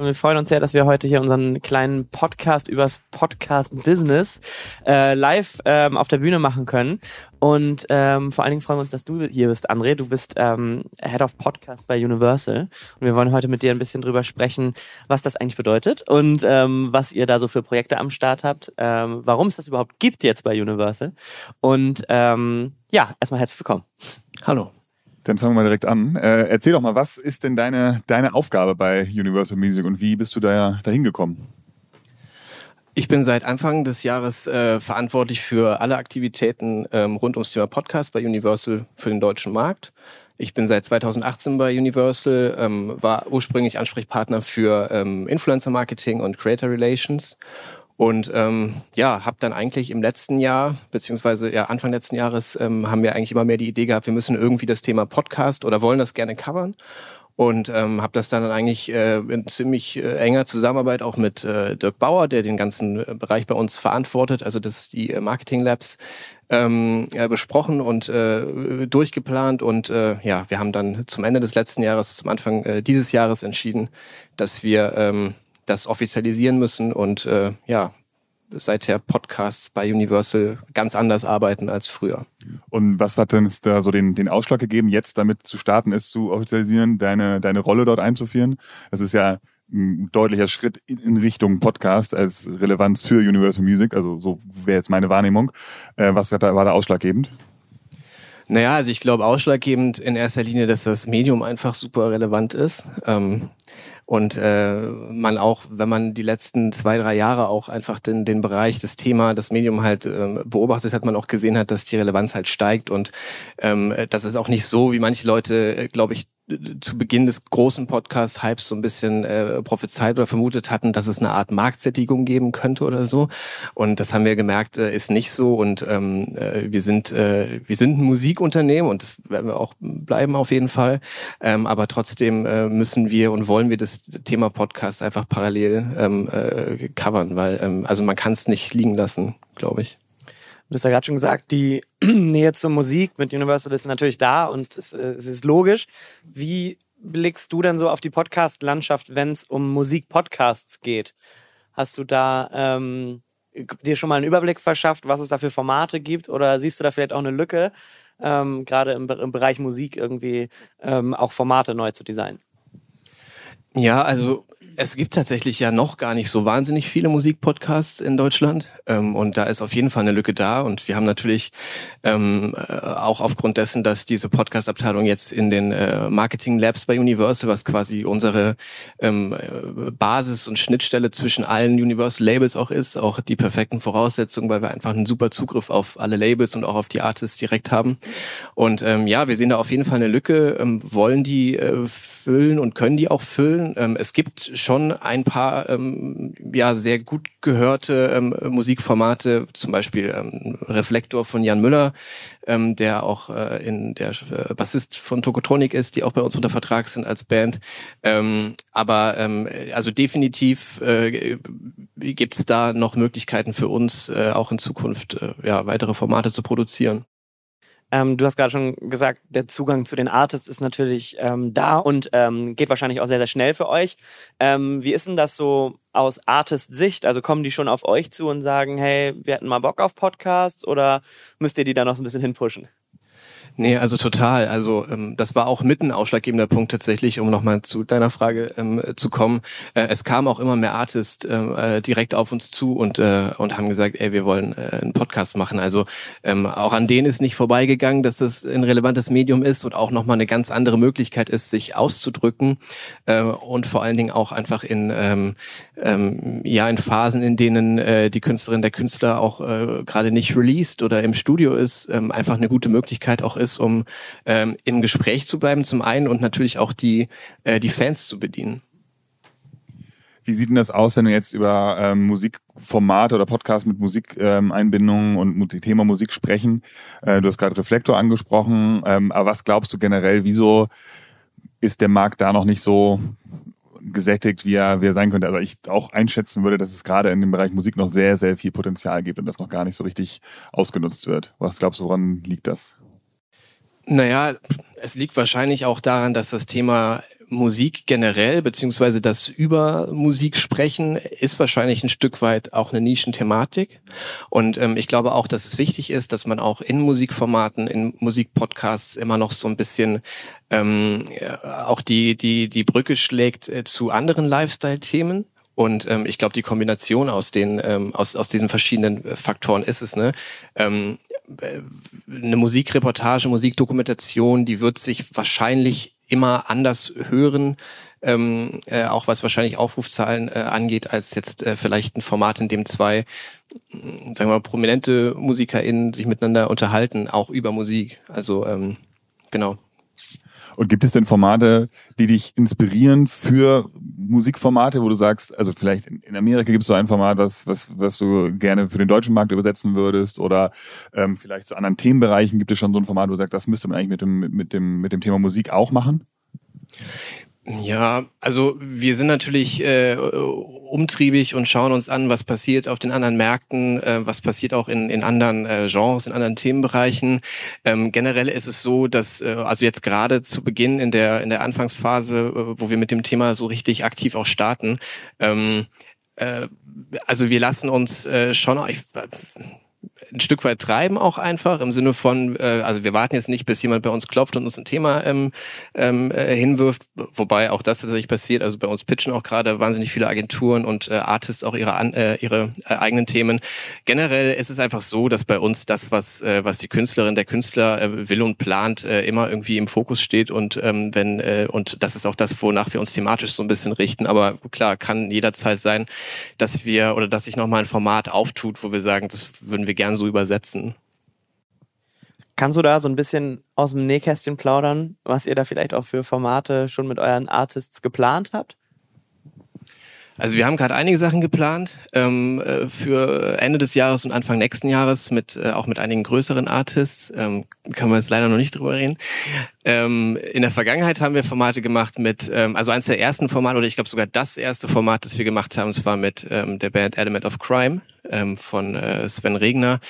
Wir freuen uns sehr, dass wir heute hier unseren kleinen Podcast übers Podcast-Business äh, live ähm, auf der Bühne machen können. Und ähm, vor allen Dingen freuen wir uns, dass du hier bist, André. Du bist ähm, Head of Podcast bei Universal. Und wir wollen heute mit dir ein bisschen drüber sprechen, was das eigentlich bedeutet und ähm, was ihr da so für Projekte am Start habt, ähm, warum es das überhaupt gibt jetzt bei Universal. Und ähm, ja, erstmal herzlich willkommen. Hallo. Dann fangen wir direkt an. Äh, erzähl doch mal, was ist denn deine, deine Aufgabe bei Universal Music und wie bist du da dahin gekommen? Ich bin seit Anfang des Jahres äh, verantwortlich für alle Aktivitäten ähm, rund ums Thema Podcast bei Universal für den deutschen Markt. Ich bin seit 2018 bei Universal, ähm, war ursprünglich Ansprechpartner für ähm, Influencer Marketing und Creator Relations und ähm, ja, habe dann eigentlich im letzten Jahr, beziehungsweise ja Anfang letzten Jahres, ähm, haben wir eigentlich immer mehr die Idee gehabt, wir müssen irgendwie das Thema Podcast oder wollen das gerne covern. Und ähm, habe das dann eigentlich äh, in ziemlich äh, enger Zusammenarbeit auch mit äh, Dirk Bauer, der den ganzen äh, Bereich bei uns verantwortet, also das die äh, Marketing Labs, ähm, äh, besprochen und äh, durchgeplant. Und äh, ja, wir haben dann zum Ende des letzten Jahres, zum Anfang äh, dieses Jahres entschieden, dass wir ähm, das offizialisieren müssen und äh, ja, seither Podcasts bei Universal ganz anders arbeiten als früher. Und was hat denn da so den, den Ausschlag gegeben, jetzt damit zu starten, es zu offizialisieren, deine, deine Rolle dort einzuführen? Das ist ja ein deutlicher Schritt in Richtung Podcast als Relevanz für Universal Music. Also so wäre jetzt meine Wahrnehmung. Äh, was war da, war da ausschlaggebend? Naja, also ich glaube ausschlaggebend in erster Linie, dass das Medium einfach super relevant ist. Ähm, und äh, man auch, wenn man die letzten zwei, drei Jahre auch einfach den, den Bereich, das Thema, das Medium halt äh, beobachtet hat, man auch gesehen hat, dass die Relevanz halt steigt. Und ähm, das ist auch nicht so, wie manche Leute, äh, glaube ich, zu Beginn des großen Podcast-Hypes so ein bisschen äh, prophezeit oder vermutet hatten, dass es eine Art Marktsättigung geben könnte oder so. Und das haben wir gemerkt, äh, ist nicht so. Und ähm, äh, wir sind äh, wir sind ein Musikunternehmen und das werden wir auch bleiben auf jeden Fall. Ähm, aber trotzdem äh, müssen wir und wollen wir das Thema Podcast einfach parallel ähm, äh, covern, weil ähm, also man kann es nicht liegen lassen, glaube ich. Du hast ja gerade schon gesagt, die Nähe zur Musik mit Universal ist natürlich da und es, äh, es ist logisch. Wie blickst du denn so auf die Podcast-Landschaft, wenn es um Musik-Podcasts geht? Hast du da ähm, dir schon mal einen Überblick verschafft, was es da für Formate gibt? Oder siehst du da vielleicht auch eine Lücke, ähm, gerade im, im, Bereich Musik irgendwie ähm, auch Formate neu zu designen? Ja, also es gibt tatsächlich ja noch gar nicht so wahnsinnig viele Musikpodcasts in Deutschland. Ähm, und da ist auf jeden Fall eine Lücke da. Und wir haben natürlich ähm, äh, auch aufgrund dessen, dass diese Podcast-Abteilung jetzt in den äh, Marketing Labs bei Universal, was quasi unsere ähm, äh, Basis und Schnittstelle zwischen allen Universal Labels auch ist, auch die perfekten Voraussetzungen, weil wir einfach einen super Zugriff auf alle Labels und auch auf die Artists direkt haben. Und ähm, ja, wir sehen da auf jeden Fall eine Lücke, ähm, wollen die äh, füllen und können die auch füllen. Ähm, es gibt schon ein paar ähm, ja sehr gut gehörte ähm, Musikformate, zum Beispiel ähm, Reflektor von Jan Müller, ähm, der auch äh, in der äh, Bassist von Tokotronic ist, die auch bei uns unter Vertrag sind als Band. Ähm, aber ähm, also definitiv äh, gibt es da noch Möglichkeiten für uns, äh, auch in Zukunft äh, ja weitere Formate zu produzieren. Ähm, du hast gerade schon gesagt, der Zugang zu den Artists ist natürlich ähm, da und ähm, geht wahrscheinlich auch sehr, sehr schnell für euch. Ähm, wie ist denn das so aus Artist-Sicht? Also kommen die schon auf euch zu und sagen, hey, wir hätten mal Bock auf Podcasts oder müsst ihr die da noch so ein bisschen hinpushen? Nee, also total. Also ähm, das war auch mit ein ausschlaggebender Punkt tatsächlich, um nochmal zu deiner Frage ähm, zu kommen. Äh, es kamen auch immer mehr Artists ähm, äh, direkt auf uns zu und, äh, und haben gesagt, ey, wir wollen äh, einen Podcast machen. Also ähm, auch an denen ist nicht vorbeigegangen, dass das ein relevantes Medium ist und auch nochmal eine ganz andere Möglichkeit ist, sich auszudrücken äh, und vor allen Dingen auch einfach in, ähm, ähm, ja, in Phasen, in denen äh, die Künstlerin, der Künstler auch äh, gerade nicht released oder im Studio ist, ähm, einfach eine gute Möglichkeit auch ist, ist, um ähm, im Gespräch zu bleiben zum einen und natürlich auch die, äh, die Fans zu bedienen. Wie sieht denn das aus, wenn wir jetzt über ähm, Musikformate oder Podcasts mit Musikeinbindungen ähm, und Thema Musik sprechen? Äh, du hast gerade Reflektor angesprochen, ähm, aber was glaubst du generell, wieso ist der Markt da noch nicht so gesättigt, wie er, wie er sein könnte? Also ich auch einschätzen würde, dass es gerade in dem Bereich Musik noch sehr, sehr viel Potenzial gibt und das noch gar nicht so richtig ausgenutzt wird. Was glaubst du, woran liegt das? Naja, es liegt wahrscheinlich auch daran, dass das Thema Musik generell, beziehungsweise das über Musik sprechen, ist wahrscheinlich ein Stück weit auch eine Nischenthematik. Und ähm, ich glaube auch, dass es wichtig ist, dass man auch in Musikformaten, in Musikpodcasts immer noch so ein bisschen ähm, auch die, die, die Brücke schlägt äh, zu anderen Lifestyle-Themen. Und ähm, ich glaube, die Kombination aus den ähm, aus aus diesen verschiedenen äh, Faktoren ist es. Ne? Ähm, äh, eine Musikreportage, Musikdokumentation, die wird sich wahrscheinlich immer anders hören, ähm, äh, auch was wahrscheinlich Aufrufzahlen äh, angeht, als jetzt äh, vielleicht ein Format, in dem zwei, sagen wir mal, prominente MusikerInnen sich miteinander unterhalten, auch über Musik. Also ähm, genau. Und gibt es denn Formate, die dich inspirieren für Musikformate, wo du sagst, also vielleicht in Amerika gibt es so ein Format, was, was, was du gerne für den deutschen Markt übersetzen würdest oder ähm, vielleicht zu anderen Themenbereichen gibt es schon so ein Format, wo du sagst, das müsste man eigentlich mit dem, mit dem, mit dem Thema Musik auch machen? Ja, also wir sind natürlich äh, umtriebig und schauen uns an, was passiert auf den anderen Märkten, äh, was passiert auch in, in anderen äh, Genres, in anderen Themenbereichen. Ähm, generell ist es so, dass äh, also jetzt gerade zu Beginn in der in der Anfangsphase, äh, wo wir mit dem Thema so richtig aktiv auch starten, ähm, äh, also wir lassen uns äh, schon, ich, ein Stück weit treiben auch einfach im Sinne von, äh, also wir warten jetzt nicht, bis jemand bei uns klopft und uns ein Thema ähm, ähm, äh, hinwirft, wobei auch das tatsächlich passiert. Also bei uns pitchen auch gerade wahnsinnig viele Agenturen und äh, Artists auch ihre an, äh, ihre äh, eigenen Themen. Generell ist es einfach so, dass bei uns das, was äh, was die Künstlerin, der Künstler äh, will und plant, äh, immer irgendwie im Fokus steht und ähm, wenn äh, und das ist auch das, wonach wir uns thematisch so ein bisschen richten. Aber klar, kann jederzeit sein, dass wir oder dass sich nochmal ein Format auftut, wo wir sagen, das würden wir gerne so übersetzen. Kannst du da so ein bisschen aus dem Nähkästchen plaudern, was ihr da vielleicht auch für Formate schon mit euren Artists geplant habt? Also wir haben gerade einige Sachen geplant ähm, äh, für Ende des Jahres und Anfang nächsten Jahres mit äh, auch mit einigen größeren Artists. Ähm, kann man jetzt leider noch nicht drüber reden. Ähm, in der Vergangenheit haben wir Formate gemacht mit, ähm, also eines der ersten Formate oder ich glaube sogar das erste Format, das wir gemacht haben, es war mit ähm, der Band Element of Crime ähm, von äh, Sven Regner.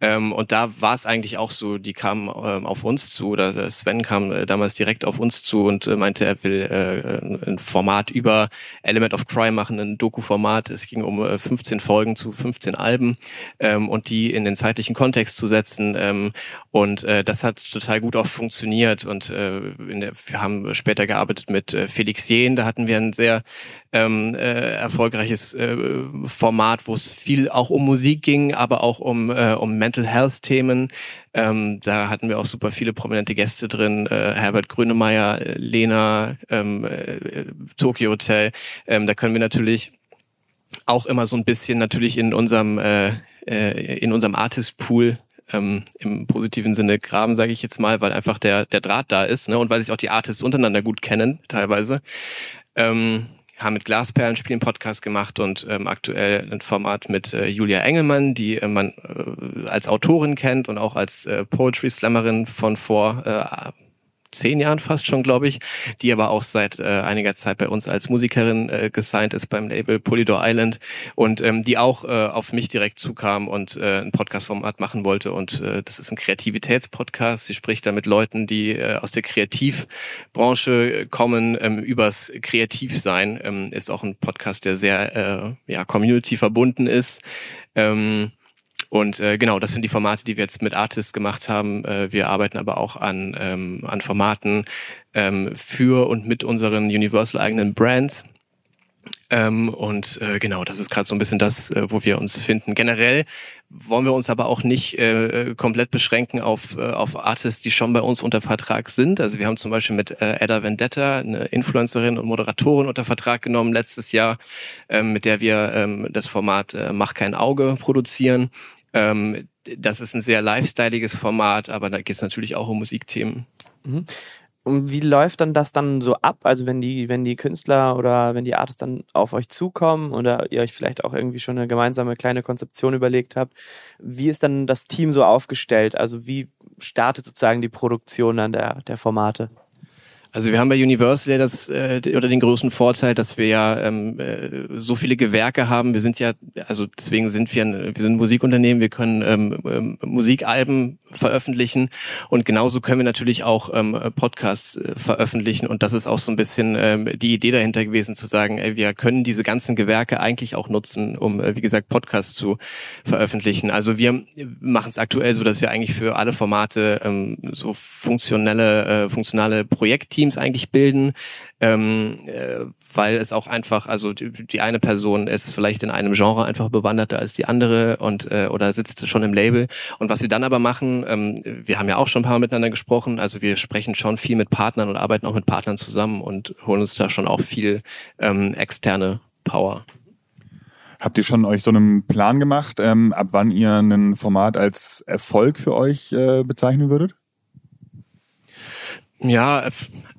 Ähm, und da war es eigentlich auch so, die kamen ähm, auf uns zu, oder äh, Sven kam äh, damals direkt auf uns zu und äh, meinte, er will äh, ein Format über Element of Crime machen, ein Doku-Format. Es ging um äh, 15 Folgen zu 15 Alben ähm, und die in den zeitlichen Kontext zu setzen. Ähm, und äh, das hat total gut auch funktioniert. Und äh, in der, wir haben später gearbeitet mit äh, Felix Jehn, da hatten wir ein sehr ähm, äh, erfolgreiches äh, Format, wo es viel auch um Musik ging, aber auch um, äh, um Mental Health Themen. Ähm, da hatten wir auch super viele prominente Gäste drin, äh, Herbert Grönemeyer, äh, Lena, ähm, äh, Tokyo Hotel. Ähm, da können wir natürlich auch immer so ein bisschen natürlich in unserem äh, äh, in unserem Artist Pool ähm, im positiven Sinne graben, sage ich jetzt mal, weil einfach der der Draht da ist, ne, und weil sich auch die Artists untereinander gut kennen teilweise. Ähm, haben mit Glasperlen Spielen Podcast gemacht und ähm, aktuell ein Format mit äh, Julia Engelmann, die äh, man äh, als Autorin kennt und auch als äh, Poetry Slammerin von vor äh, zehn Jahren fast schon, glaube ich, die aber auch seit äh, einiger Zeit bei uns als Musikerin äh, gesigned ist beim Label Polydor Island und ähm, die auch äh, auf mich direkt zukam und äh, ein Podcast-Format machen wollte und äh, das ist ein Kreativitätspodcast. Sie spricht da mit Leuten, die äh, aus der Kreativbranche kommen, ähm, übers Kreativsein. Ähm, ist auch ein Podcast, der sehr äh, ja, Community verbunden ist. Ähm, und äh, genau, das sind die Formate, die wir jetzt mit Artists gemacht haben. Äh, wir arbeiten aber auch an, ähm, an Formaten ähm, für und mit unseren Universal eigenen Brands. Ähm, und äh, genau, das ist gerade so ein bisschen das, äh, wo wir uns finden. Generell wollen wir uns aber auch nicht äh, komplett beschränken auf, äh, auf Artists, die schon bei uns unter Vertrag sind. Also wir haben zum Beispiel mit äh, Edda Vendetta eine Influencerin und Moderatorin unter Vertrag genommen letztes Jahr, ähm, mit der wir ähm, das Format äh, Mach kein Auge produzieren. Ähm, das ist ein sehr lifestyleiges Format, aber da geht es natürlich auch um Musikthemen. Mhm. Und wie läuft dann das dann so ab? Also wenn die, wenn die Künstler oder wenn die Artists dann auf euch zukommen oder ihr euch vielleicht auch irgendwie schon eine gemeinsame kleine Konzeption überlegt habt, wie ist dann das Team so aufgestellt? Also wie startet sozusagen die Produktion dann der, der Formate? Also wir haben bei Universal das äh, oder den großen Vorteil, dass wir ja ähm, äh, so viele Gewerke haben. Wir sind ja, also deswegen sind wir, ein, wir sind ein Musikunternehmen. Wir können ähm, ähm, Musikalben veröffentlichen und genauso können wir natürlich auch ähm, Podcasts äh, veröffentlichen. Und das ist auch so ein bisschen ähm, die Idee dahinter gewesen, zu sagen, ey, wir können diese ganzen Gewerke eigentlich auch nutzen, um äh, wie gesagt Podcasts zu veröffentlichen. Also wir machen es aktuell so, dass wir eigentlich für alle Formate ähm, so funktionelle, äh, funktionale Projektteams Teams eigentlich bilden, ähm, äh, weil es auch einfach, also die, die, eine Person ist vielleicht in einem Genre einfach bewanderter als die andere und äh, oder sitzt schon im Label. Und was wir dann aber machen, ähm, wir haben ja auch schon ein paar Mal miteinander gesprochen, also wir sprechen schon viel mit Partnern und arbeiten auch mit Partnern zusammen und holen uns da schon auch viel ähm, externe Power. Habt ihr schon euch so einen Plan gemacht, ähm, ab wann ihr ein Format als Erfolg für euch äh, bezeichnen würdet? Ja,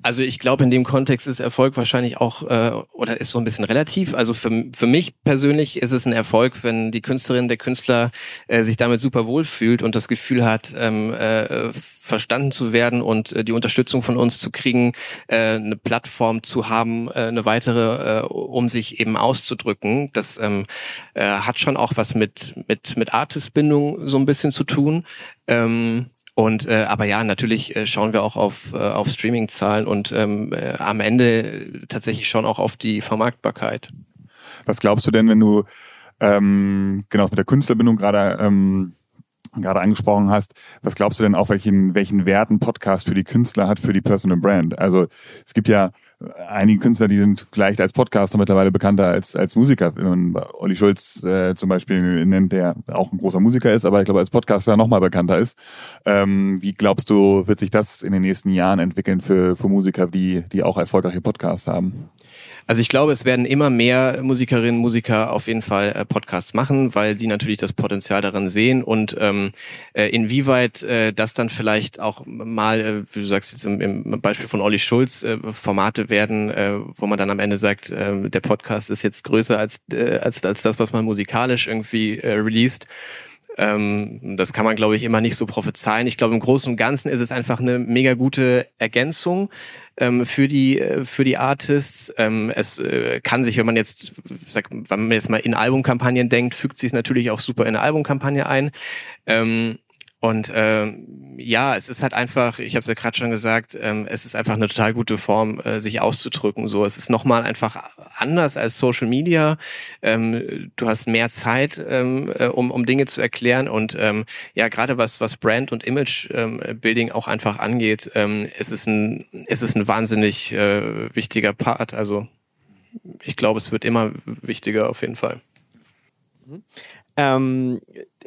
also ich glaube, in dem Kontext ist Erfolg wahrscheinlich auch äh, oder ist so ein bisschen relativ. Also für, für mich persönlich ist es ein Erfolg, wenn die Künstlerin, der Künstler äh, sich damit super wohl fühlt und das Gefühl hat, ähm, äh, verstanden zu werden und äh, die Unterstützung von uns zu kriegen, äh, eine Plattform zu haben, äh, eine weitere, äh, um sich eben auszudrücken. Das ähm, äh, hat schon auch was mit mit mit Artistbindung so ein bisschen zu tun. Ähm, und äh, aber ja, natürlich äh, schauen wir auch auf, äh, auf Streaming-Zahlen und ähm, äh, am Ende tatsächlich schon auch auf die Vermarktbarkeit. Was glaubst du denn, wenn du ähm, genau mit der Künstlerbindung gerade ähm, gerade angesprochen hast, was glaubst du denn auch, welchen, welchen Wert ein Podcast für die Künstler hat, für die Personal Brand? Also es gibt ja einige Künstler, die sind vielleicht als Podcaster mittlerweile bekannter als, als Musiker. Und Olli Schulz äh, zum Beispiel nennt, der auch ein großer Musiker ist, aber ich glaube als Podcaster nochmal bekannter ist. Ähm, wie glaubst du, wird sich das in den nächsten Jahren entwickeln für, für Musiker, die, die auch erfolgreiche Podcasts haben? Also ich glaube, es werden immer mehr Musikerinnen und Musiker auf jeden Fall äh, Podcasts machen, weil sie natürlich das Potenzial darin sehen und ähm, äh, inwieweit äh, das dann vielleicht auch mal, äh, wie du sagst jetzt im, im Beispiel von Olli Schulz, äh, Formate werden, äh, wo man dann am Ende sagt, äh, der Podcast ist jetzt größer als, äh, als, als das, was man musikalisch irgendwie äh, released. Ähm, das kann man, glaube ich, immer nicht so prophezeien. Ich glaube, im Großen und Ganzen ist es einfach eine mega gute Ergänzung ähm, für die äh, für die Artists. Ähm, es äh, kann sich, wenn man jetzt, sag, wenn man jetzt mal in Albumkampagnen denkt, fügt sich es natürlich auch super in eine Albumkampagne ein. Ähm, und ähm, ja, es ist halt einfach, ich habe es ja gerade schon gesagt, ähm, es ist einfach eine total gute Form, äh, sich auszudrücken. So, es ist nochmal einfach anders als Social Media. Ähm, du hast mehr Zeit, ähm, äh, um, um Dinge zu erklären und ähm, ja, gerade was was Brand und Image ähm, Building auch einfach angeht, ähm, es ist ein es ist ein wahnsinnig äh, wichtiger Part. Also ich glaube, es wird immer wichtiger auf jeden Fall. Mhm. Ähm,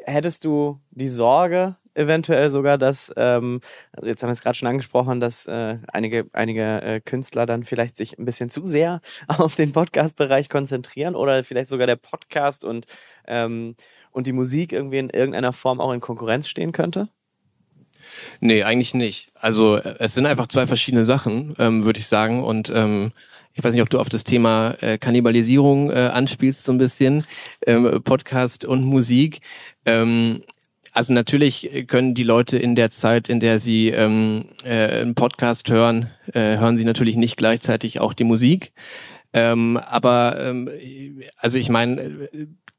hättest du die Sorge, eventuell sogar, dass, ähm, jetzt haben wir es gerade schon angesprochen, dass äh, einige, einige äh, Künstler dann vielleicht sich ein bisschen zu sehr auf den Podcast-Bereich konzentrieren oder vielleicht sogar der Podcast und, ähm, und die Musik irgendwie in irgendeiner Form auch in Konkurrenz stehen könnte? Nee, eigentlich nicht. Also es sind einfach zwei verschiedene Sachen, ähm, würde ich sagen. Und ähm, ich weiß nicht, ob du auf das Thema äh, Kannibalisierung äh, anspielst so ein bisschen, ähm, Podcast und Musik. Ähm, also natürlich können die Leute in der Zeit, in der sie ähm, äh, einen Podcast hören, äh, hören sie natürlich nicht gleichzeitig auch die Musik. Ähm, aber ähm, also ich meine,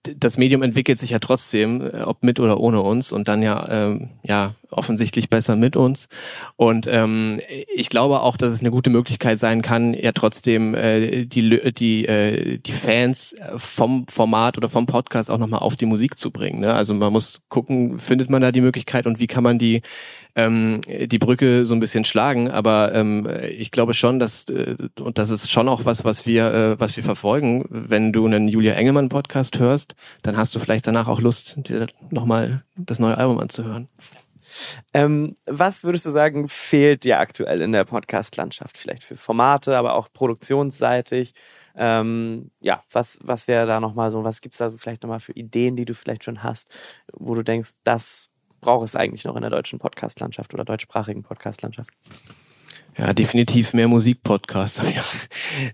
das Medium entwickelt sich ja trotzdem, äh, ob mit oder ohne uns und dann ja ähm, ja offensichtlich besser mit uns. Und ähm, ich glaube auch, dass es eine gute Möglichkeit sein kann, ja trotzdem äh, die die äh, die Fans vom Format oder vom Podcast auch nochmal auf die Musik zu bringen. Ne? Also man muss gucken, findet man da die Möglichkeit und wie kann man die ähm, die Brücke so ein bisschen schlagen. Aber ähm, ich glaube schon, dass äh, und das ist schon auch was, was wir äh, was wir verfolgen. Wenn du einen Julia Engelmann Podcast dann hast du vielleicht danach auch Lust, dir nochmal das neue Album anzuhören. Ähm, was würdest du sagen, fehlt dir aktuell in der Podcast-Landschaft? Vielleicht für Formate, aber auch produktionsseitig. Ähm, ja, was, was wäre da nochmal so, was gibt es da so vielleicht nochmal für Ideen, die du vielleicht schon hast, wo du denkst, das braucht es eigentlich noch in der deutschen Podcast-Landschaft oder deutschsprachigen Podcast-Landschaft? Ja, definitiv mehr Musikpodcasts. Ja.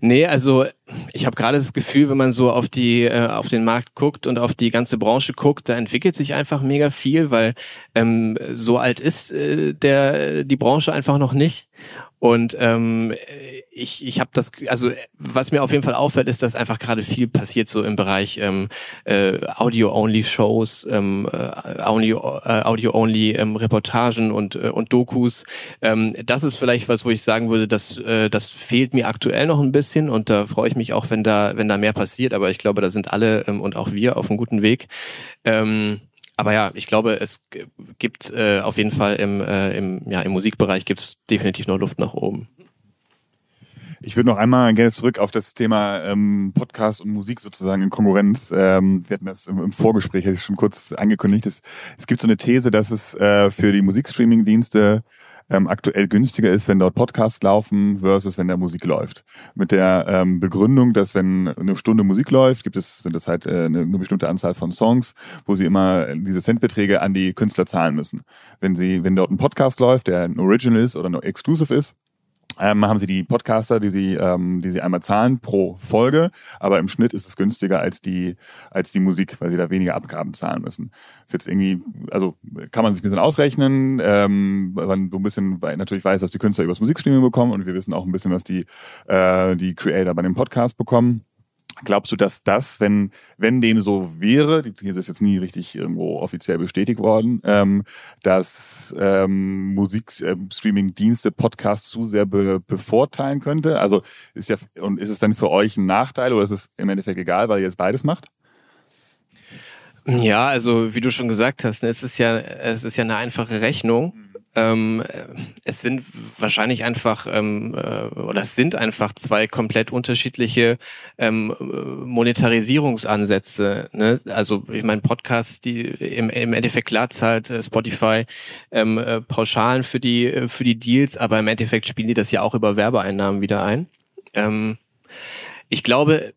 Nee, also ich habe gerade das Gefühl, wenn man so auf die äh, auf den Markt guckt und auf die ganze Branche guckt, da entwickelt sich einfach mega viel, weil ähm, so alt ist äh, der die Branche einfach noch nicht Und ähm, ich, ich habe das, also was mir auf jeden Fall auffällt, ist, dass einfach gerade viel passiert so im Bereich ähm, äh, Audio-Only-Shows, ähm, äh, Audio-Only äh, ähm, Reportagen und, äh, und Dokus. Ähm, das ist vielleicht was, wo ich sagen würde, dass äh, das fehlt mir aktuell noch ein bisschen und da freue ich mich auch, wenn da, wenn da mehr passiert. Aber ich glaube, da sind alle ähm, und auch wir auf einem guten Weg. Ähm, aber ja, ich glaube, es gibt äh, auf jeden Fall im, äh, im, ja, im Musikbereich gibt es definitiv noch Luft nach oben. Ich würde noch einmal gerne zurück auf das Thema ähm, Podcast und Musik sozusagen in Konkurrenz. Ähm, wir hatten das im, im Vorgespräch, hätte ich schon kurz angekündigt. Es, es gibt so eine These, dass es äh, für die Musikstreaming-Dienste ähm, aktuell günstiger ist, wenn dort Podcasts laufen versus wenn da Musik läuft. Mit der ähm, Begründung, dass wenn eine Stunde Musik läuft, gibt es sind das halt äh, eine, eine bestimmte Anzahl von Songs, wo sie immer diese Centbeträge an die Künstler zahlen müssen. Wenn sie, wenn dort ein Podcast läuft, der ein Original ist oder ein Exclusive ist, ähm, haben sie die Podcaster, die sie, ähm, die sie einmal zahlen pro Folge, aber im Schnitt ist es günstiger als die, als die Musik, weil sie da weniger Abgaben zahlen müssen. Ist jetzt irgendwie, also kann man sich ein bisschen ausrechnen, ähm, weil man so ein bisschen weil natürlich weiß, dass die Künstler übers Musikstreaming bekommen und wir wissen auch ein bisschen, was die, äh, die Creator bei dem Podcast bekommen. Glaubst du, dass das, wenn, wenn dem so wäre, die These ist jetzt nie richtig irgendwo offiziell bestätigt worden, ähm, dass ähm, Musikstreaming-Dienste Podcasts zu sehr be bevorteilen könnte? Also ist ja, und ist es dann für euch ein Nachteil oder ist es im Endeffekt egal, weil ihr jetzt beides macht? Ja, also wie du schon gesagt hast, ne, es ist ja, es ist ja eine einfache Rechnung. Mhm ähm, es sind wahrscheinlich einfach ähm, äh, oder es sind einfach zwei komplett unterschiedliche ähm, Monetarisierungsansätze. Ne? Also ich meine Podcasts, die im, im Endeffekt klar zahlt äh, Spotify ähm, äh, Pauschalen für die äh, für die Deals, aber im Endeffekt spielen die das ja auch über Werbeeinnahmen wieder ein. Ähm, ich glaube,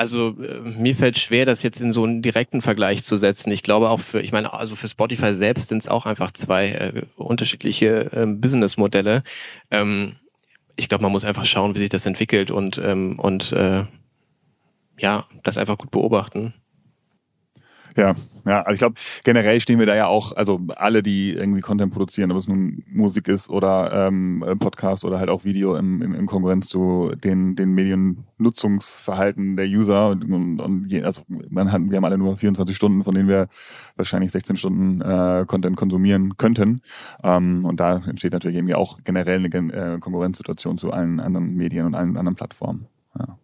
also äh, mir fällt schwer, das jetzt in so einen direkten Vergleich zu setzen. Ich glaube auch für, ich meine, also für Spotify selbst sind es auch einfach zwei äh, unterschiedliche äh, Businessmodelle. Ähm, ich glaube, man muss einfach schauen, wie sich das entwickelt und ähm, und äh, ja, das einfach gut beobachten. Ja, ja, also ich glaube, generell stehen wir da ja auch, also alle, die irgendwie Content produzieren, ob es nun Musik ist oder ähm, Podcast oder halt auch Video im, im, im Konkurrenz zu den, den Mediennutzungsverhalten der User. Und, und, und also man hat, wir haben alle nur 24 Stunden, von denen wir wahrscheinlich 16 Stunden äh, Content konsumieren könnten. Ähm, und da entsteht natürlich irgendwie auch generell eine äh, Konkurrenzsituation zu allen anderen Medien und allen anderen Plattformen. Ja.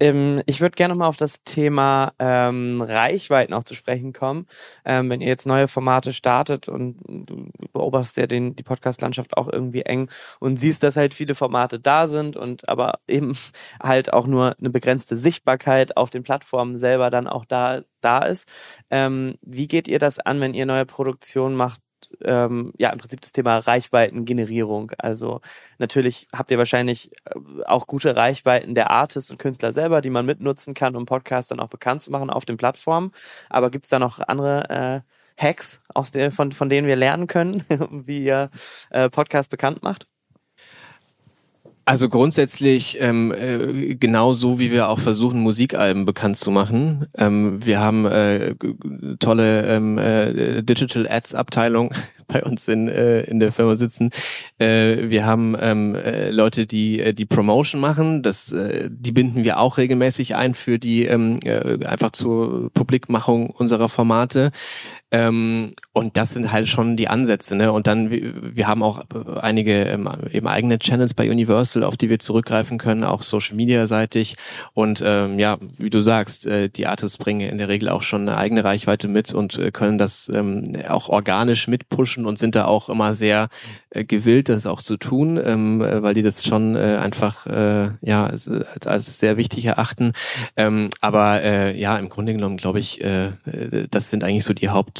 Ähm, ich würde gerne mal auf das Thema ähm, Reichweiten auch zu sprechen kommen. Ähm, wenn ihr jetzt neue Formate startet und du beobachtest ja den, die Podcast-Landschaft auch irgendwie eng und siehst, dass halt viele Formate da sind und aber eben halt auch nur eine begrenzte Sichtbarkeit auf den Plattformen selber dann auch da, da ist. Ähm, wie geht ihr das an, wenn ihr neue Produktionen macht? Ähm, ja im Prinzip das Thema Reichweitengenerierung. Also natürlich habt ihr wahrscheinlich äh, auch gute Reichweiten der Artists und Künstler selber, die man mitnutzen kann, um Podcasts dann auch bekannt zu machen auf den Plattformen. Aber gibt es da noch andere äh, Hacks, aus der, von, von denen wir lernen können, wie ihr äh, Podcast bekannt macht? Also grundsätzlich ähm, äh, genau so, wie wir auch versuchen, Musikalben bekannt zu machen. Ähm, wir haben äh, tolle ähm, äh, Digital Ads Abteilung bei uns in, äh, in der Firma sitzen. Äh, wir haben ähm, äh, Leute, die äh, die Promotion machen. Das, äh, die binden wir auch regelmäßig ein für die ähm, äh, einfach zur Publikmachung unserer Formate. Ähm, und das sind halt schon die Ansätze, ne? Und dann, wir, haben auch einige ähm, eben eigene Channels bei Universal, auf die wir zurückgreifen können, auch Social Media seitig. Und ähm, ja, wie du sagst, äh, die Artists bringen in der Regel auch schon eine eigene Reichweite mit und äh, können das ähm, auch organisch mitpushen und sind da auch immer sehr äh, gewillt, das auch zu tun, ähm, äh, weil die das schon äh, einfach äh, ja als, als sehr wichtig erachten. Ähm, aber äh, ja, im Grunde genommen glaube ich, äh, das sind eigentlich so die Haupt, äh,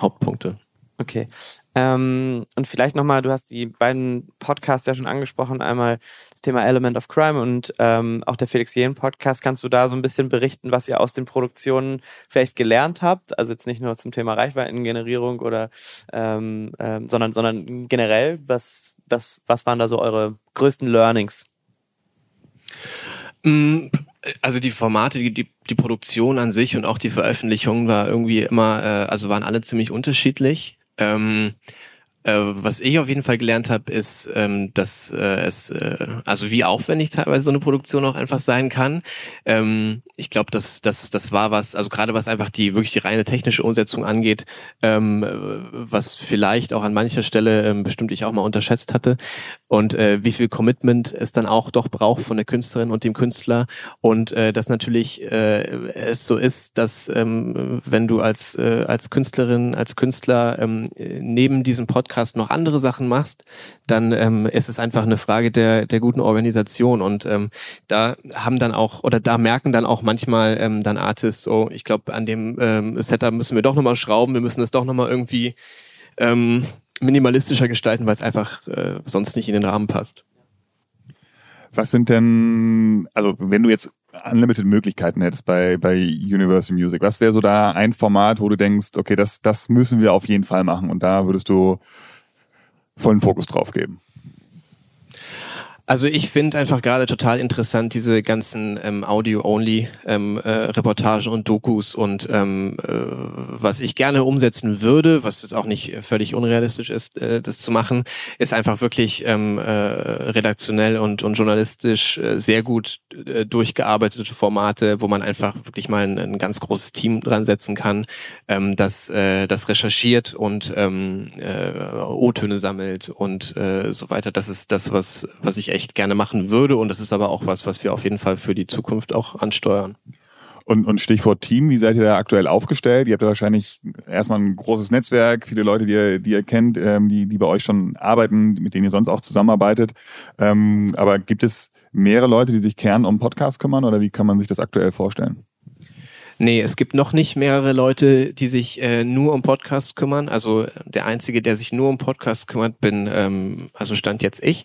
Hauptpunkte. Okay. Ähm, und vielleicht nochmal, du hast die beiden Podcasts ja schon angesprochen, einmal das Thema Element of Crime und ähm, auch der Felix Jähn Podcast. Kannst du da so ein bisschen berichten, was ihr aus den Produktionen vielleicht gelernt habt? Also jetzt nicht nur zum Thema Reichweitengenerierung oder ähm, ähm, sondern, sondern generell, was, was, was waren da so eure größten Learnings? Also die Formate, die, die, die Produktion an sich und auch die Veröffentlichung war irgendwie immer, äh, also waren alle ziemlich unterschiedlich. Ähm, Äh, was ich auf jeden Fall gelernt habe, ist, ähm, dass äh, es, äh, also wie aufwendig teilweise so eine Produktion auch einfach sein kann. Ähm, ich glaube, dass das, das war was, also gerade was einfach die wirklich die reine technische Umsetzung angeht, ähm, was vielleicht auch an mancher Stelle ähm, bestimmt ich auch mal unterschätzt hatte und äh, wie viel Commitment es dann auch doch braucht von der Künstlerin und dem Künstler und äh, dass natürlich es so ist, dass ähm, wenn du als als Künstlerin als Künstler ähm, neben diesem Podcast Podcast noch andere Sachen machst, dann ähm, ist es einfach eine Frage der, der guten Organisation. Und ähm, da haben dann auch, oder da merken dann auch manchmal ähm, dann Artists, so, ich glaube, an dem ähm, Setup müssen wir doch nochmal schrauben, wir müssen es doch nochmal irgendwie ähm, minimalistischer gestalten, weil es einfach äh, sonst nicht in den Rahmen passt. Was sind denn, also wenn du jetzt unlimited Möglichkeiten hättest bei, bei Universal Music, was wäre so da ein Format, wo du denkst, okay, das, das müssen wir auf jeden Fall machen und da würdest du vollen Fokus drauf geben? Also ich finde einfach gerade total interessant diese ganzen ähm, Audio-only ähm, äh, und Dokus und ähm, äh, was ich gerne umsetzen würde, was jetzt auch nicht völlig unrealistisch ist, äh, das zu machen, ist einfach wirklich ähm, äh, redaktionell und, und journalistisch äh, sehr gut äh, durchgearbeitete Formate, wo man einfach wirklich mal ein, ein ganz großes Team dran setzen kann, ähm, das, äh, das recherchiert und ähm, äh, O-Töne sammelt und äh, so weiter. Das ist das, was, was ich echt echt gerne machen würde. Und das ist aber auch was, was wir auf jeden Fall für die Zukunft auch ansteuern. Und, und Stichwort Team, wie seid ihr da aktuell aufgestellt? Ihr habt ja wahrscheinlich erstmal ein großes Netzwerk, viele Leute, die ihr, die ihr kennt, ähm, die, die bei euch schon arbeiten, mit denen ihr sonst auch zusammenarbeitet. Ähm, aber gibt es mehrere Leute, die sich kern um Podcast kümmern oder wie kann man sich das aktuell vorstellen? Nee, es gibt noch nicht mehrere Leute, die sich äh, nur um Podcasts kümmern. Also der Einzige, der sich nur um Podcasts kümmert, bin, ähm, also stand jetzt ich.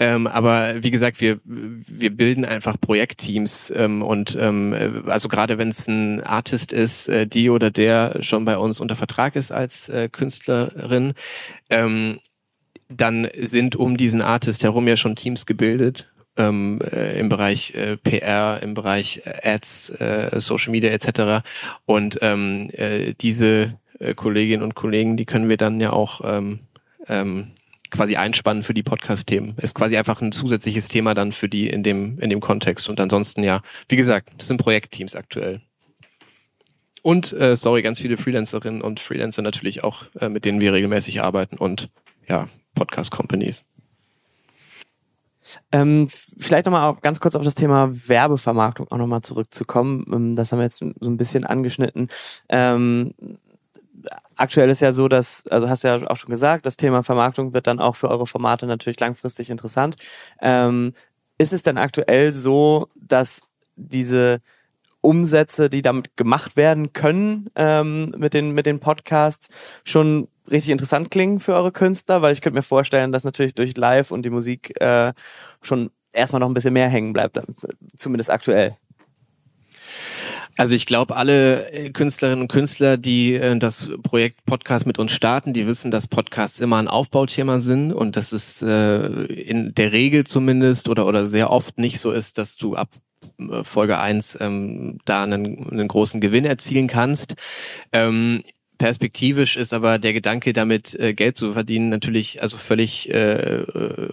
Ähm, aber wie gesagt, wir, wir bilden einfach Projektteams ähm, und ähm, also gerade wenn es ein Artist ist, äh, die oder der schon bei uns unter Vertrag ist als äh, Künstlerin, ähm, dann sind um diesen Artist herum ja schon Teams gebildet ähm, äh, im Bereich äh, PR, im Bereich äh, Ads, äh, Social Media etc. Und ähm, äh, diese äh, Kolleginnen und Kollegen, die können wir dann ja auch ähm, ähm, quasi einspannen für die Podcast-Themen. Ist quasi einfach ein zusätzliches Thema dann für die in dem in dem Kontext. Und ansonsten ja, wie gesagt, das sind Projektteams aktuell. Und äh, sorry, ganz viele Freelancerinnen und Freelancer natürlich auch, äh, mit denen wir regelmäßig arbeiten und ja, Podcast-Companies. Ähm, vielleicht nochmal auch ganz kurz auf das Thema Werbevermarktung auch nochmal zurückzukommen. Ähm, das haben wir jetzt so ein bisschen angeschnitten. Ähm, aktuell ist ja so, dass, also hast du ja auch schon gesagt, das Thema Vermarktung wird dann auch für eure Formate natürlich langfristig interessant. Ähm, ist es denn aktuell so, dass diese Umsätze, die damit gemacht werden können ähm, mit, den, mit den Podcasts, schon richtig interessant klingen für eure Künstler, weil ich könnte mir vorstellen, dass natürlich durch Live und die Musik äh, schon erstmal noch ein bisschen mehr hängen bleibt, zumindest aktuell. Also ich glaube, alle äh, Künstlerinnen und Künstler, die äh, das Projekt Podcast mit uns starten, die wissen, dass Podcasts immer ein Aufbauthema sind und dass es äh, in der Regel zumindest oder, oder sehr oft nicht so ist, dass du ab Folge eins ähm, da einen, einen großen Gewinn erzielen kannst. Ähm, perspektivisch ist aber der Gedanke, damit äh, Geld zu verdienen, natürlich also völlig äh, äh,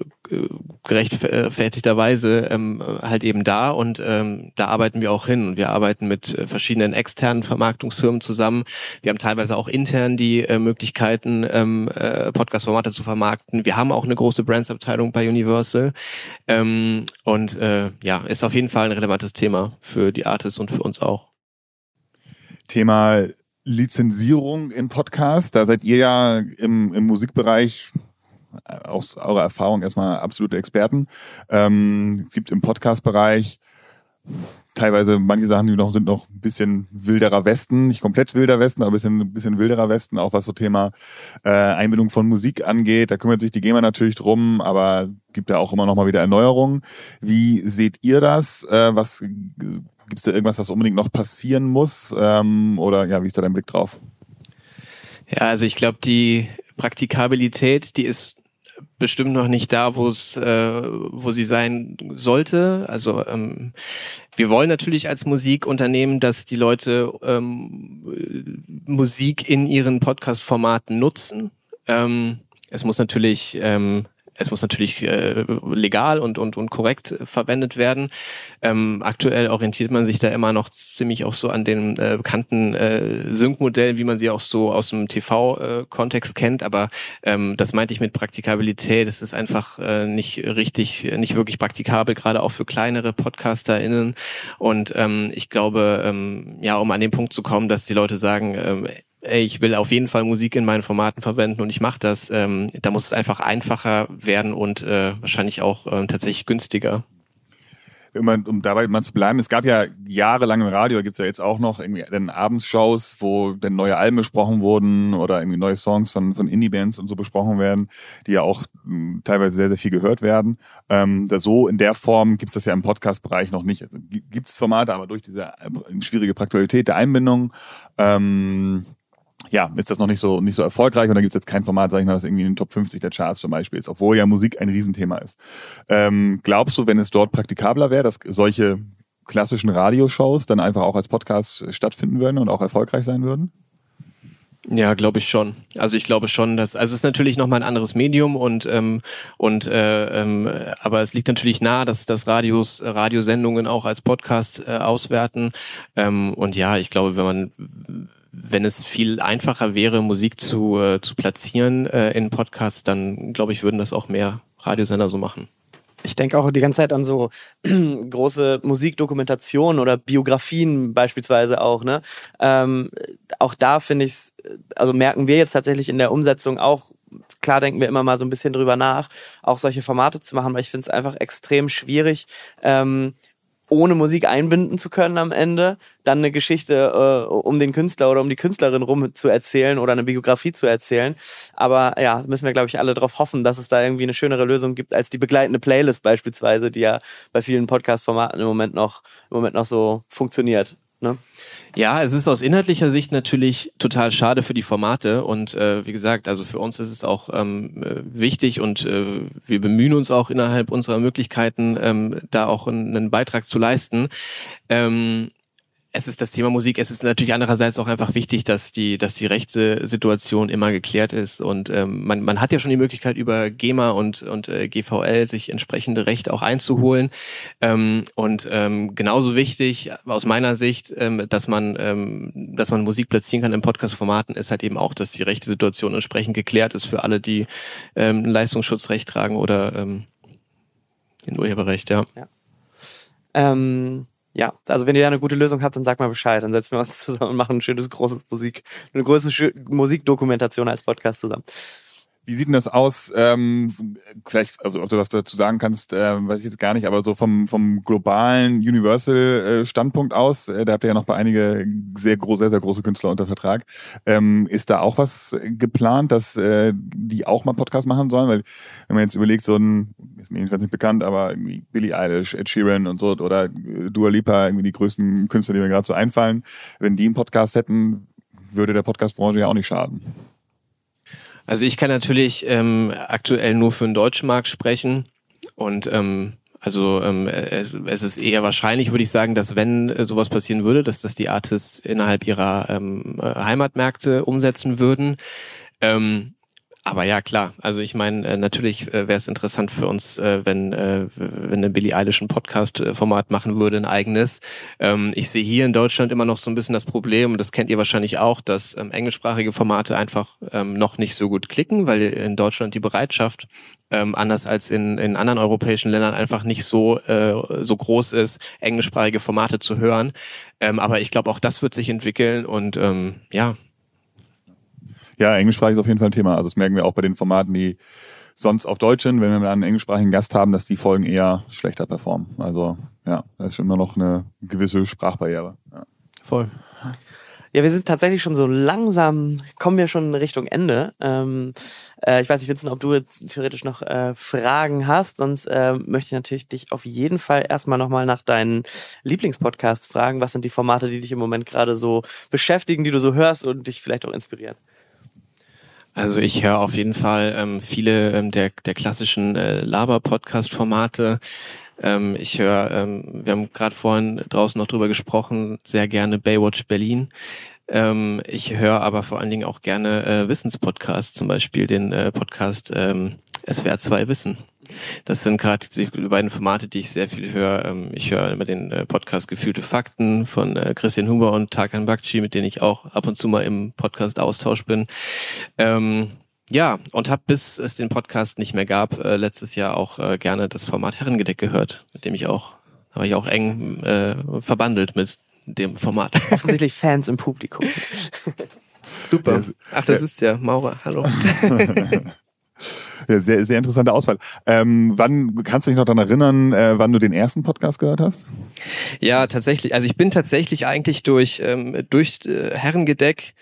gerechtfertigterweise ähm, halt eben da und ähm, da arbeiten wir auch hin. Wir arbeiten mit äh, verschiedenen externen Vermarktungsfirmen zusammen. Wir haben teilweise auch intern die äh, Möglichkeiten, ähm, äh, Podcast-Formate zu vermarkten. Wir haben auch eine große Brandsabteilung bei Universal ähm, und äh, ja, ist auf jeden Fall ein relevantes Thema für die Artists und für uns auch. Thema Lizenzierung in Podcasts. Da seid ihr ja im, im Musikbereich aus eurer Erfahrung erstmal absolute Experten. Ähm, es gibt im Podcast-Bereich teilweise manche Sachen, die noch sind noch ein bisschen wilderer Westen, nicht komplett wilder Westen, aber ein bisschen, ein bisschen wilderer Westen, auch was so Thema äh, Einbindung von Musik angeht. Da kümmert sich die GEMA natürlich drum, aber gibt ja auch immer noch mal wieder Erneuerungen. Wie seht ihr das? Äh, was Gibt es da irgendwas, was unbedingt noch passieren muss? Ähm, oder ja, wie ist da dein Blick drauf? Ja, also ich glaube, die Praktikabilität, die ist bestimmt noch nicht da, wo es, äh, wo sie sein sollte. Also ähm, wir wollen natürlich als Musikunternehmen, dass die Leute ähm, Musik in ihren Podcast-Formaten nutzen. Ähm, es muss natürlich ähm, es muss natürlich äh, legal und, und, und korrekt verwendet werden. Ähm, aktuell orientiert man sich da immer noch ziemlich auch so an den äh, bekannten äh, Sync-Modellen, wie man sie auch so aus dem TV-Kontext äh, kennt. Aber ähm, das meinte ich mit Praktikabilität. Es ist einfach äh, nicht richtig, nicht wirklich praktikabel, gerade auch für kleinere PodcasterInnen. Und ähm, ich glaube, ähm, ja, um an den Punkt zu kommen, dass die Leute sagen, ähm, ey, ich will auf jeden Fall Musik in meinen Formaten verwenden und ich mache das, ähm, da muss es einfach einfacher werden und äh, wahrscheinlich auch ähm, tatsächlich günstiger. Immer, um dabei mal zu bleiben, es gab ja jahrelang im Radio, gibt's ja jetzt auch noch irgendwie dann Abendsshows, wo dann neue Alben besprochen wurden oder irgendwie neue Songs von, von Indie-Bands und so besprochen werden, die ja auch mh, hm, teilweise sehr, sehr viel gehört werden. Ähm, da so in der Form gibt's das ja im Podcast-Bereich noch nicht. Also, gibt's Formate, aber durch diese äh, schwierige Praktikalität der Einbindung ähm, ja, ist das noch nicht so nicht so erfolgreich und da gibt's jetzt kein Format, sag ich mal, das irgendwie in den Top 50 der Charts zum Beispiel ist, obwohl ja Musik ein Riesenthema ist. Ähm, glaubst du, wenn es dort praktikabler wäre, dass solche klassischen Radioshows dann einfach auch als Podcast stattfinden würden und auch erfolgreich sein würden? Ja, glaube ich schon. Also ich glaube schon, dass also es ist natürlich noch mal ein anderes Medium und ähm, und äh, ähm, aber es liegt natürlich nahe, dass dass Radios Radiosendungen auch als Podcast äh, auswerten ähm, und ja, ich glaube, wenn man wenn es viel einfacher wäre, Musik zu, äh, zu platzieren äh, in Podcasts, dann glaube ich, würden das auch mehr Radiosender so machen. Ich denke auch die ganze Zeit an so große Musikdokumentationen oder Biografien beispielsweise auch. Ne? Ähm, auch da finde ich es, also merken wir jetzt tatsächlich in der Umsetzung auch, klar denken wir immer mal so ein bisschen drüber nach, auch solche Formate zu machen, weil ich finde es einfach extrem schwierig, ähm, ohne Musik einbinden zu können am Ende, dann eine Geschichte äh, um den Künstler oder um die Künstlerin rum zu erzählen oder eine Biografie zu erzählen. Aber ja, müssen wir, glaube ich, alle darauf hoffen, dass es da irgendwie eine schönere Lösung gibt als die begleitende Playlist beispielsweise, die ja bei vielen Podcast-Formaten im Moment noch, im Moment noch so funktioniert. Ne? Ja, es ist aus inhaltlicher Sicht natürlich total schade für die Formate und äh, wie gesagt, also für uns ist es auch ähm, äh, wichtig und äh, wir bemühen uns auch innerhalb unserer Möglichkeiten, ähm, da auch einen, einen Beitrag zu leisten. Ähm, es ist das Thema Musik. Es ist natürlich andererseits auch einfach wichtig, dass die, dass die rechte Situation immer geklärt ist. Und ähm, man, man hat ja schon die Möglichkeit, über GEMA und, und äh, GVL sich entsprechende Rechte auch einzuholen. Ähm, und ähm, genauso wichtig aus meiner Sicht, ähm, dass man, ähm, dass man Musik platzieren kann in Podcast-Formaten, ist halt eben auch, dass die rechte Situation entsprechend geklärt ist für alle, die ähm, Leistungsschutzrecht tragen oder ähm, ein Urheberrecht, ja. ja. Ähm ja, also wenn ihr da eine gute Lösung habt, dann sagt mal Bescheid. Dann setzen wir uns zusammen und machen ein schönes, großes Musik, eine große Musikdokumentation als Podcast zusammen. Wie sieht denn das aus? Ähm, vielleicht, ob du was dazu sagen kannst, äh, weiß ich jetzt gar nicht, aber so vom, vom globalen Universal-Standpunkt aus, äh, da habt ihr ja noch bei einige sehr große, sehr, sehr große Künstler unter Vertrag. Ähm, ist da auch was geplant, dass äh, die auch mal Podcast machen sollen? Weil, wenn man jetzt überlegt, so ein, ist mir jedenfalls nicht bekannt, aber irgendwie Billie Eilish, Ed Sheeran und so, oder Dua Lipa, irgendwie die größten Künstler, die mir gerade so einfallen, wenn die einen Podcast hätten, würde der Podcastbranche ja auch nicht schaden. Also ich kann natürlich ähm, aktuell nur für den deutschen Markt sprechen und ähm, also ähm, es, es ist eher wahrscheinlich, würde ich sagen, dass wenn äh, sowas passieren würde, dass das die Artists innerhalb ihrer ähm, äh, Heimatmärkte umsetzen würden. Ähm, aber ja, klar. Also ich meine, äh, natürlich äh, wäre es interessant für uns, äh, wenn, äh, wenn eine Billie Eilish ein Podcast-Format machen würde, ein eigenes. Ähm, ich sehe hier in Deutschland immer noch so ein bisschen das Problem, und das kennt ihr wahrscheinlich auch, dass ähm, englischsprachige Formate einfach ähm, noch nicht so gut klicken, weil in Deutschland die Bereitschaft ähm, anders als in, in anderen europäischen Ländern einfach nicht so, äh, so groß ist, englischsprachige Formate zu hören. Ähm, aber ich glaube, auch das wird sich entwickeln und ähm, ja, ja, englischsprachig ist auf jeden Fall ein Thema. Also das merken wir auch bei den Formaten, die sonst auf Deutsch sind, wenn wir einen englischsprachigen Gast haben, dass die Folgen eher schlechter performen. Also ja, da ist schon immer noch eine gewisse Sprachbarriere. Ja. Voll. Ja, wir sind tatsächlich schon so langsam, kommen wir schon Richtung Ende. Ähm, äh, ich weiß nicht, Vincent, ob du theoretisch noch äh, Fragen hast, sonst äh, möchte ich natürlich dich auf jeden Fall erstmal nochmal nach deinen Lieblingspodcasts fragen. Was sind die Formate, die dich im Moment gerade so beschäftigen, die du so hörst und dich vielleicht auch inspirieren? Also ich höre auf jeden Fall ähm, viele ähm, der, der klassischen äh, Laber-Podcast-Formate. Ähm, ich höre, ähm, wir haben gerade vorhin draußen noch drüber gesprochen, sehr gerne Baywatch Berlin. Ähm, ich höre aber vor allen Dingen auch gerne äh, Wissenspodcasts, zum Beispiel den äh, Podcast ähm, SWR 2 Wissen. Das sind gerade die beiden Formate, die ich sehr viel höre. Ähm, ich höre immer den äh, Podcast Gefühlte Fakten von äh, Christian Huber und Tarkan Bakci, mit denen ich auch ab und zu mal im Podcast Austausch bin. Ähm, ja, und habe bis es den Podcast nicht mehr gab, äh, letztes Jahr auch äh, gerne das Format Herrengedeck gehört, mit dem ich auch, war ich auch eng äh, verbandelt mit dem Format. Offensichtlich Fans im Publikum. Super. Ach, das ist ja Maurer. Hallo. Ja, sehr, sehr interessante Auswahl. Ähm, wann kannst du dich noch daran erinnern, äh, wann du den ersten Podcast gehört hast? Ja, tatsächlich. Also ich bin tatsächlich eigentlich durch ähm, durch äh, Herrengedeck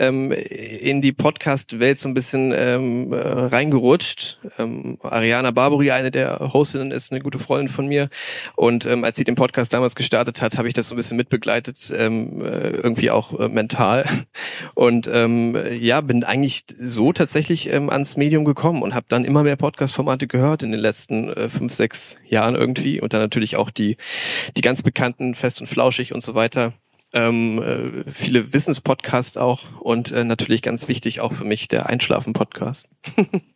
ähm, in die Podcast-Welt so ein bisschen ähm, äh, reingerutscht. Ähm, Ariana Barbary, eine der Hostinnen, ist eine gute Freundin von mir. Und ähm, als sie den Podcast damals gestartet hat, habe ich das so ein bisschen mitbegleitet, ähm, äh, irgendwie auch äh, mental. Und ähm, ja, bin eigentlich so tatsächlich ähm, ans Medium gekommen und habe dann immer mehr Podcast-Formate gehört in den letzten äh, fünf, sechs Jahren irgendwie. Und dann natürlich auch die, die ganz bekannten Fest und Flauschig und so weiter ähm, äh, viele Wissenspodcasts auch und äh, natürlich ganz wichtig auch für mich der Einschlafen-Podcast.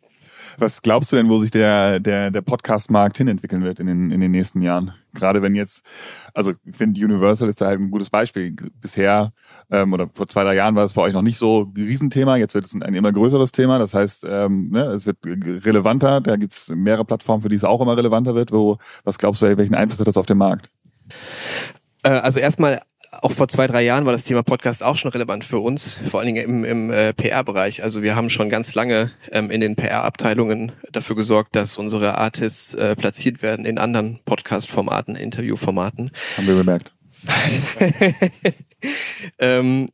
Was glaubst du denn, wo sich der, der, der Podcast-Markt hinentwickeln wird in den, in den nächsten Jahren? Gerade wenn jetzt, also ich finde Universal ist da halt ein gutes Beispiel. Bisher ähm, oder vor zwei, drei Jahren war es bei euch noch nicht so ein Riesenthema, jetzt wird es ein, ein immer größeres Thema. Das heißt, ähm, ne, es wird relevanter, da gibt es mehrere Plattformen, für die es auch immer relevanter wird. Wo, was glaubst du, welchen Einfluss hat das auf den Markt? Äh, also erstmal auch vor zwei, drei Jahren war das Thema Podcast auch schon relevant für uns, vor allen Dingen im, im äh, PR-Bereich. Also wir haben schon ganz lange ähm, in den PR-Abteilungen dafür gesorgt, dass unsere Artists äh, platziert werden in anderen Podcast-Formaten, Interview-Formaten. Haben wir bemerkt. ähm,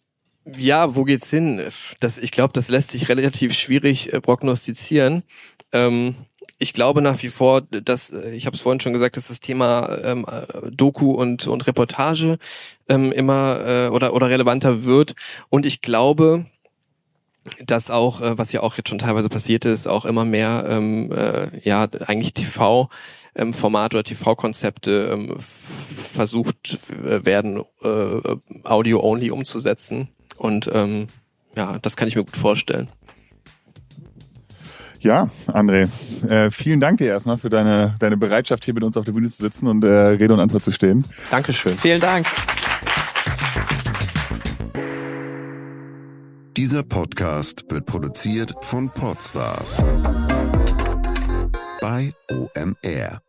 ja, wo geht's hin? Das, ich glaube, das lässt sich relativ schwierig äh, prognostizieren. Ähm, ich glaube nach wie vor, dass, äh, ich habe es vorhin schon gesagt, dass das Thema ähm, äh, Doku und, und Reportage ähm, immer äh, oder, oder relevanter wird. Und ich glaube, dass auch, äh, was ja auch jetzt schon teilweise passiert ist, auch immer mehr ähm, äh, ja eigentlich TV ähm, Formate oder TV-Konzepte ähm, versucht äh, werden, äh, Audio-only umzusetzen. Und ähm, ja, das kann ich mir gut vorstellen. Ja, André, äh, vielen Dank dir erstmal für deine, deine Bereitschaft, hier mit uns auf der Bühne zu sitzen und äh, Rede und Antwort zu stehen. Dankeschön. Vielen Dank. Dieser Podcast wird produziert von Podstars bei OMR.